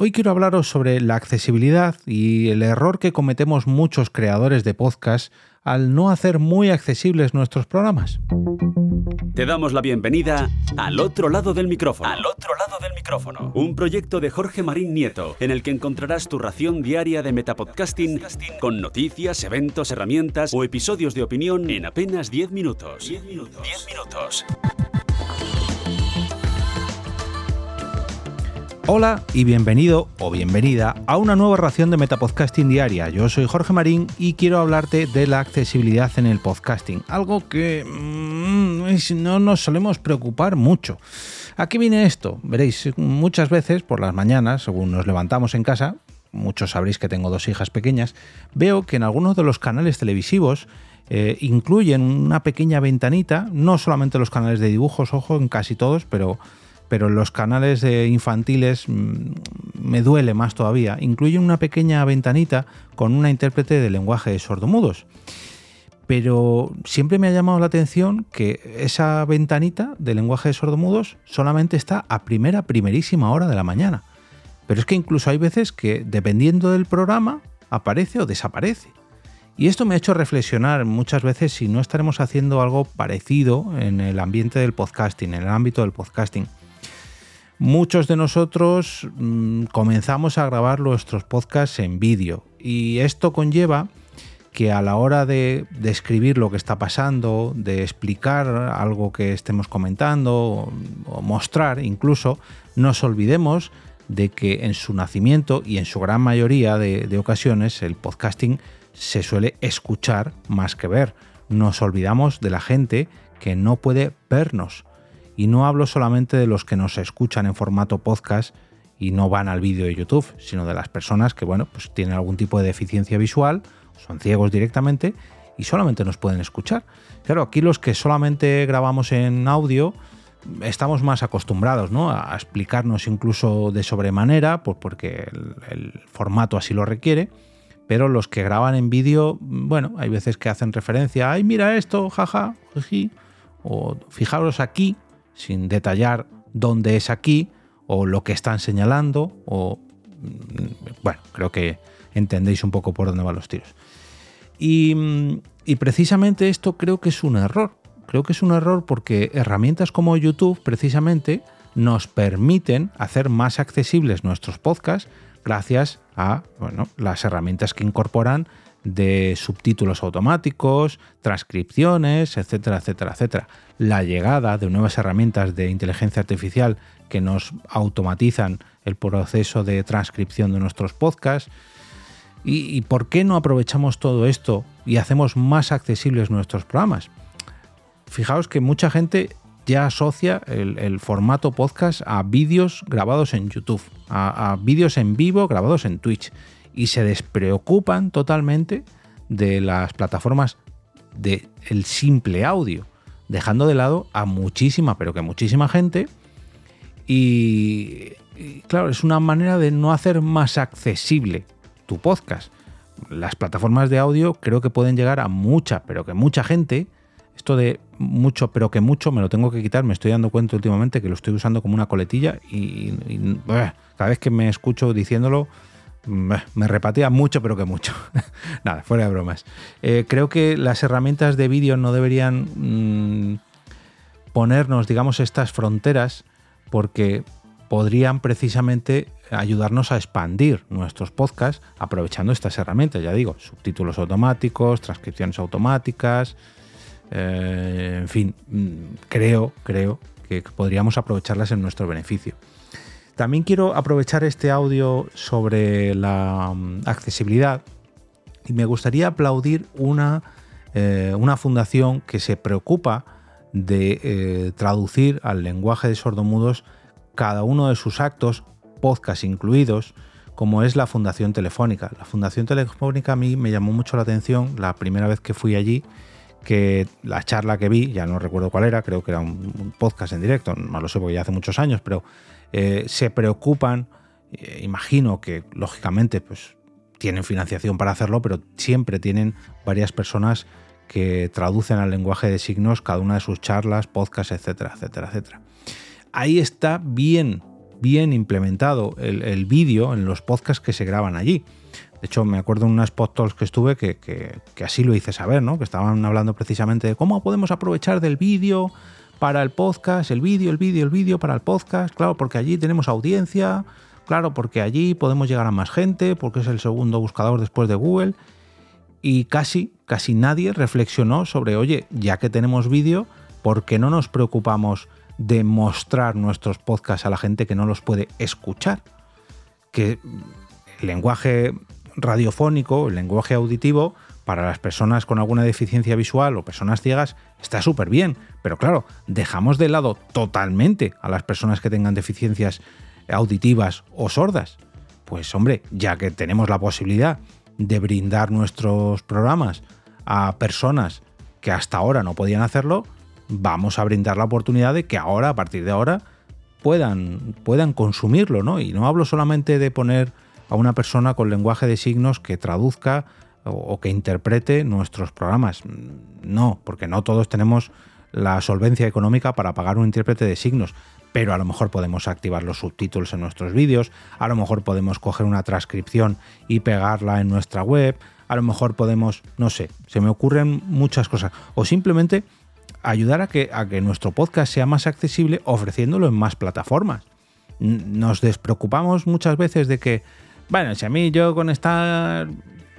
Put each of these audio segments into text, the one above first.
Hoy quiero hablaros sobre la accesibilidad y el error que cometemos muchos creadores de podcast al no hacer muy accesibles nuestros programas. Te damos la bienvenida al otro lado del micrófono. Al otro lado del micrófono. Un proyecto de Jorge Marín Nieto, en el que encontrarás tu ración diaria de metapodcasting con noticias, eventos, herramientas o episodios de opinión en apenas 10 minutos. 10 minutos. 10 minutos. Hola y bienvenido o bienvenida a una nueva ración de Metapodcasting Diaria. Yo soy Jorge Marín y quiero hablarte de la accesibilidad en el podcasting, algo que mm, no nos solemos preocupar mucho. ¿A qué viene esto? Veréis, muchas veces por las mañanas, según nos levantamos en casa, muchos sabréis que tengo dos hijas pequeñas, veo que en algunos de los canales televisivos eh, incluyen una pequeña ventanita, no solamente los canales de dibujos, ojo, en casi todos, pero pero los canales infantiles mm, me duele más todavía. Incluyen una pequeña ventanita con una intérprete de lenguaje de sordomudos. Pero siempre me ha llamado la atención que esa ventanita de lenguaje de sordomudos solamente está a primera, primerísima hora de la mañana. Pero es que incluso hay veces que, dependiendo del programa, aparece o desaparece. Y esto me ha hecho reflexionar muchas veces si no estaremos haciendo algo parecido en el ambiente del podcasting, en el ámbito del podcasting Muchos de nosotros mm, comenzamos a grabar nuestros podcasts en vídeo y esto conlleva que a la hora de describir lo que está pasando, de explicar algo que estemos comentando o mostrar incluso, nos olvidemos de que en su nacimiento y en su gran mayoría de, de ocasiones el podcasting se suele escuchar más que ver. Nos olvidamos de la gente que no puede vernos y no hablo solamente de los que nos escuchan en formato podcast y no van al vídeo de YouTube, sino de las personas que, bueno, pues tienen algún tipo de deficiencia visual, son ciegos directamente y solamente nos pueden escuchar. Claro, aquí los que solamente grabamos en audio estamos más acostumbrados ¿no? a explicarnos incluso de sobremanera, pues porque el, formato así lo requiere. Pero los que graban en vídeo, bueno, hay veces que hacen referencia, ay, mira esto, jaja, o fijaros aquí, sin detallar dónde es aquí o lo que están señalando o mm, bueno, creo que entendéis un poco por dónde van los tiros. Y, mm, y, precisamente esto creo que es un error. Creo que es un error porque herramientas como YouTube precisamente nos permiten hacer más accesibles nuestros podcasts gracias a bueno, las herramientas que incorporan de subtítulos automáticos, transcripciones, etcétera, etcétera, etcétera. La llegada de nuevas herramientas de inteligencia artificial que nos automatizan el proceso de transcripción de nuestros podcasts. ¿Y, por qué no aprovechamos todo esto y hacemos más accesibles nuestros programas? Fijaos que mucha gente ya asocia el, formato podcast a vídeos grabados en YouTube, a vídeos en vivo grabados en Twitch y se despreocupan totalmente de las plataformas del el simple audio, dejando de lado a muchísima, pero que muchísima gente. Y, claro, es una manera de no hacer más accesible tu podcast. Las plataformas de audio creo que pueden llegar a mucha, pero que mucha gente. Esto de mucho, pero que mucho, me lo tengo que quitar. Me estoy dando cuenta últimamente que lo estoy usando como una coletilla y, cada vez que me escucho diciéndolo, me repatea mucho, pero que mucho. Nada, fuera de bromas. Eh, creo que las herramientas de vídeo no deberían mm, ponernos, digamos, estas fronteras porque podrían precisamente ayudarnos a expandir nuestros podcasts aprovechando estas herramientas, ya digo, subtítulos automáticos, transcripciones automáticas, eh, en fin, mm, creo, creo que podríamos aprovecharlas en nuestro beneficio. También quiero aprovechar este audio sobre la mm, accesibilidad y me gustaría aplaudir una, eh, una fundación que se preocupa de eh, traducir al lenguaje de sordomudos cada uno de sus actos, podcast incluidos, como es la Fundación Telefónica. La Fundación Telefónica a mí me llamó mucho la atención la primera vez que fui allí, que la charla que vi, ya no recuerdo cuál era, creo que era un, podcast en directo, no lo sé porque ya hace muchos años, pero eh, se preocupan, eh, imagino que lógicamente pues tienen financiación para hacerlo, pero siempre tienen varias personas que traducen al lenguaje de signos cada una de sus charlas, podcasts, etcétera, etcétera, etcétera. Ahí está bien bien implementado el, vídeo en los podcasts que se graban allí. De hecho, me acuerdo en unas podcasts que estuve que, que, así lo hice saber, ¿no? Que estaban hablando precisamente de cómo podemos aprovechar del vídeo para el podcast, el vídeo, el vídeo, el vídeo para el podcast, claro, porque allí tenemos audiencia, claro, porque allí podemos llegar a más gente, porque es el segundo buscador después de Google. Y casi, casi nadie reflexionó sobre, oye, ya que tenemos vídeo, ¿por qué no nos preocupamos de mostrar nuestros podcasts a la gente que no los puede escuchar? Que el lenguaje radiofónico, el lenguaje auditivo, para las personas con alguna deficiencia visual o personas ciegas está súper bien, pero claro, dejamos de lado totalmente a las personas que tengan deficiencias auditivas o sordas. Pues hombre, ya que tenemos la posibilidad de brindar nuestros programas a personas que hasta ahora no podían hacerlo, vamos a brindar la oportunidad de que ahora, a partir de ahora, puedan, puedan consumirlo, ¿no? Y no hablo solamente de poner a una persona con lenguaje de signos que traduzca o, que interprete nuestros programas. No, porque no todos tenemos la solvencia económica para pagar un intérprete de signos, pero a lo mejor podemos activar los subtítulos en nuestros vídeos, a lo mejor podemos coger una transcripción y pegarla en nuestra web, a lo mejor podemos, no sé, se me ocurren muchas cosas, o simplemente ayudar a que, a que nuestro podcast sea más accesible ofreciéndolo en más plataformas. Nos despreocupamos muchas veces de que, bueno, si a mí yo con estar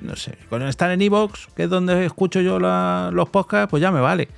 no sé, con estar en Evox, que es donde escucho yo los podcasts, pues ya me vale.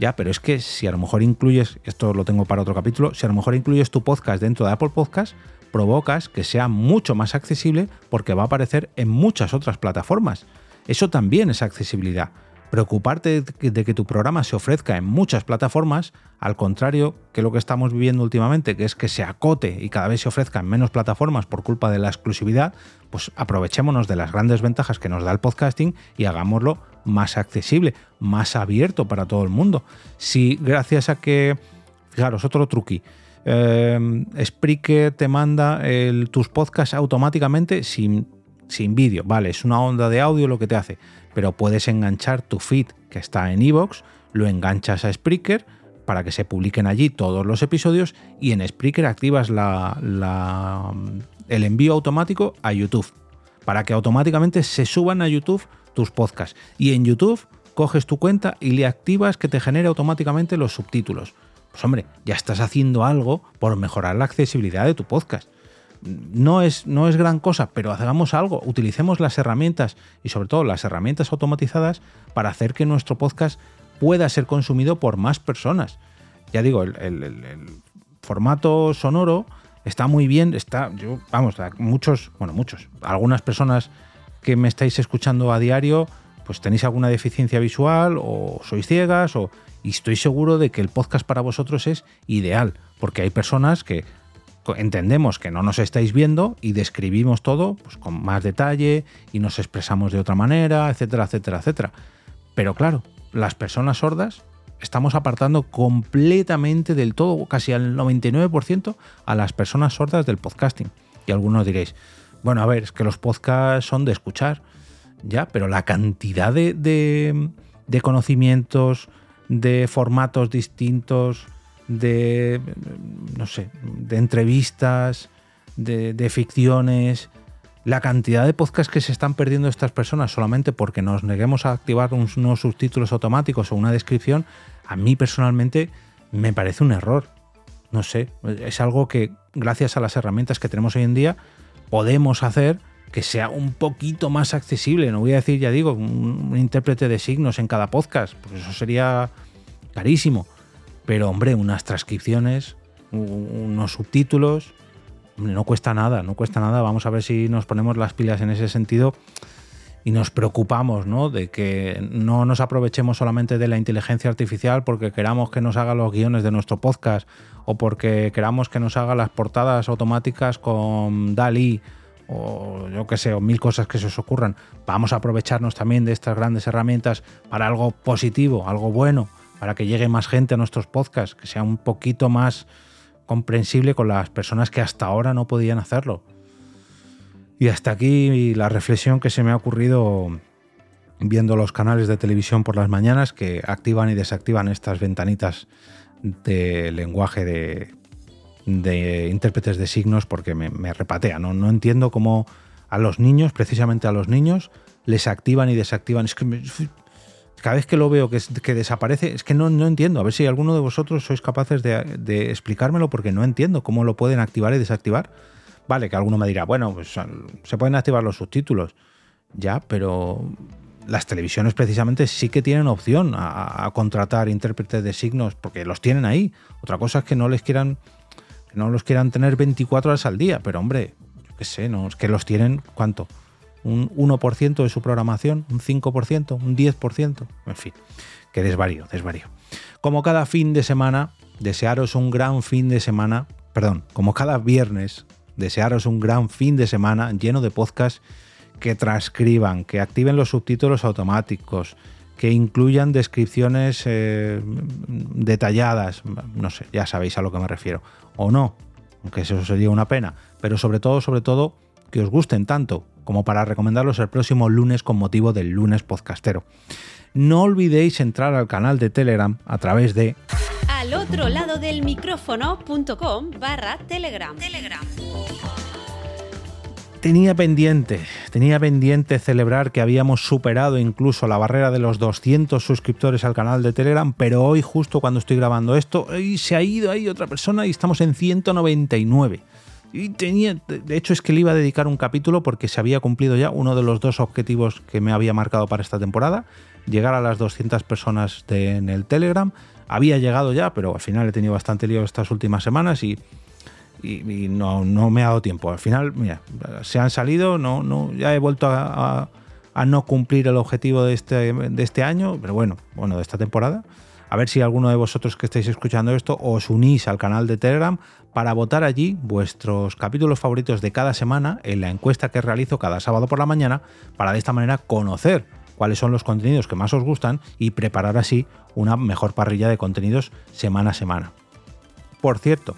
Ya, pero es que si a lo mejor incluyes, esto lo tengo para otro capítulo, si a lo mejor incluyes tu podcast dentro de Apple Podcast, provocas que sea mucho más accesible porque va a aparecer en muchas otras plataformas. Eso también es accesibilidad preocuparte de que tu programa se ofrezca en muchas plataformas, al contrario que lo que estamos viviendo últimamente, que es que se acote y cada vez se ofrezca en menos plataformas por culpa de la exclusividad, pues aprovechémonos de las grandes ventajas que nos da el podcasting y hagámoslo más accesible, más abierto para todo el mundo. Si gracias a que, fijaros, otro truqui, eh, Spreaker te manda tus podcasts automáticamente sin, sin vídeo, vale, es una onda de audio lo que te hace pero puedes enganchar tu feed que está en iVoox, lo enganchas a Spreaker para que se publiquen allí todos los episodios y en Spreaker activas el envío automático a YouTube para que automáticamente se suban a YouTube tus podcasts. Y en YouTube coges tu cuenta y le activas que te genere automáticamente los subtítulos. Pues hombre, ya estás haciendo algo por mejorar la accesibilidad de tu podcast no es, no es gran cosa, pero hagamos algo, utilicemos las herramientas y sobre todo las herramientas automatizadas para hacer que nuestro podcast pueda ser consumido por más personas. Ya digo, el, formato sonoro está muy bien, está, yo, vamos, muchos, bueno, muchos, algunas personas que me estáis escuchando a diario, pues tenéis alguna deficiencia visual o sois ciegas o y estoy seguro de que el podcast para vosotros es ideal, porque hay personas que entendemos que no nos estáis viendo y describimos todo pues, con más detalle y nos expresamos de otra manera, etcétera, etcétera, etcétera. Pero claro, las personas sordas estamos apartando completamente del todo, casi al 99%, a las personas sordas del podcasting. Y algunos diréis, bueno, a ver, es que los podcasts son de escuchar, ya, pero la cantidad de, de conocimientos, de formatos distintos, de, no sé, de entrevistas, de, ficciones, la cantidad de podcasts que se están perdiendo estas personas solamente porque nos neguemos a activar unos subtítulos automáticos o una descripción, a mí personalmente me parece un error. No sé, es algo que gracias a las herramientas que tenemos hoy en día podemos hacer que sea un poquito más accesible. No voy a decir, ya digo, un, un intérprete de signos en cada podcast, porque eso sería carísimo. Pero hombre, unas transcripciones, unos subtítulos, no cuesta nada, no cuesta nada. Vamos a ver si nos ponemos las pilas en ese sentido y nos preocupamos ¿no? de que no nos aprovechemos solamente de la inteligencia artificial porque queramos que nos haga los guiones de nuestro podcast o porque queramos que nos haga las portadas automáticas con DALI o yo qué sé, o mil cosas que se os ocurran. Vamos a aprovecharnos también de estas grandes herramientas para algo positivo, algo bueno para que llegue más gente a nuestros podcasts, que sea un poquito más comprensible con las personas que hasta ahora no podían hacerlo. Y hasta aquí la reflexión que se me ha ocurrido viendo los canales de televisión por las mañanas que activan y desactivan estas ventanitas de lenguaje de, de intérpretes de signos porque me, repatea. ¿no? no entiendo cómo a los niños, precisamente a los niños, les activan y desactivan. Es que cada vez que lo veo que, desaparece, es que no, no, entiendo. A ver si alguno de vosotros sois capaces de, explicármelo porque no entiendo cómo lo pueden activar y desactivar. Vale, que alguno me dirá, bueno, pues se pueden activar los subtítulos. Ya, pero las televisiones precisamente sí que tienen opción a, contratar intérpretes de signos porque los tienen ahí. Otra cosa es que no les quieran que no los quieran tener 24 horas al día, pero hombre, yo qué sé, no, es que los tienen ¿cuánto? Un 1% de su programación, un 5%, un 10%, en fin, que desvarío, desvarío. Como cada fin de semana, desearos un gran fin de semana, perdón, como cada viernes, desearos un gran fin de semana lleno de podcasts que transcriban, que activen los subtítulos automáticos, que incluyan descripciones eh, detalladas, no sé, ya sabéis a lo que me refiero, o no, aunque eso sería una pena, pero sobre todo, sobre todo, que os gusten tanto como para recomendarlos el próximo lunes con motivo del lunes podcastero. No olvidéis entrar al canal de Telegram a través de al otro lado del micrófono.com barra Telegram. Telegram. Tenía pendiente, tenía pendiente celebrar que habíamos superado incluso la barrera de los 200 suscriptores al canal de Telegram, pero hoy justo cuando estoy grabando esto, se ha ido ahí otra persona y estamos en 199. Y tenía, de hecho es que le iba a dedicar un capítulo porque se había cumplido ya uno de los dos objetivos que me había marcado para esta temporada, llegar a las 200 personas en el Telegram. Había llegado ya, pero al final he tenido bastante lío estas últimas semanas y, no, me ha dado tiempo. Al final, mira, se han salido, no, no, ya he vuelto a, no cumplir el objetivo de este, de este año, pero bueno, bueno, de esta temporada. A ver si alguno de vosotros que estáis escuchando esto os unís al canal de Telegram para votar allí vuestros capítulos favoritos de cada semana en la encuesta que realizo cada sábado por la mañana para de esta manera conocer cuáles son los contenidos que más os gustan y preparar así una mejor parrilla de contenidos semana a semana. Por cierto,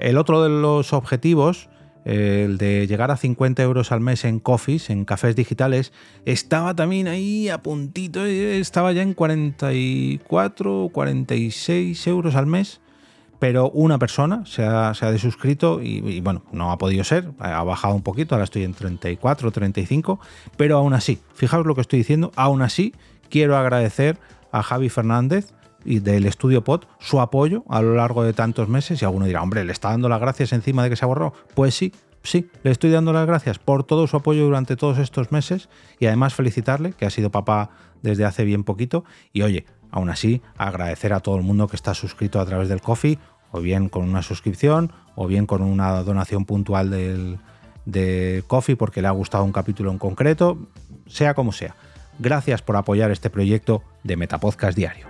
el otro de los objetivos, el de llegar a 50 euros al mes en coffees, en cafés digitales, estaba también ahí a puntito, estaba ya en 44, 46 euros al mes pero una persona se ha, se ha desuscrito y, bueno, no ha podido ser, ha bajado un poquito, ahora estoy en 34, 35, pero aún así, fijaos lo que estoy diciendo, aún así quiero agradecer a Javi Fernández y del estudio Pod su apoyo a lo largo de tantos meses y alguno dirá, hombre, ¿le está dando las gracias encima de que se borrado? Pues sí, sí, le estoy dando las gracias por todo su apoyo durante todos estos meses y además felicitarle, que ha sido papá desde hace bien poquito y oye, aún así agradecer a todo el mundo que está suscrito a través del Coffee o bien con una suscripción, o bien con una donación puntual del, de Coffee porque le ha gustado un capítulo en concreto, sea como sea. Gracias por apoyar este proyecto de Metapodcast Diario.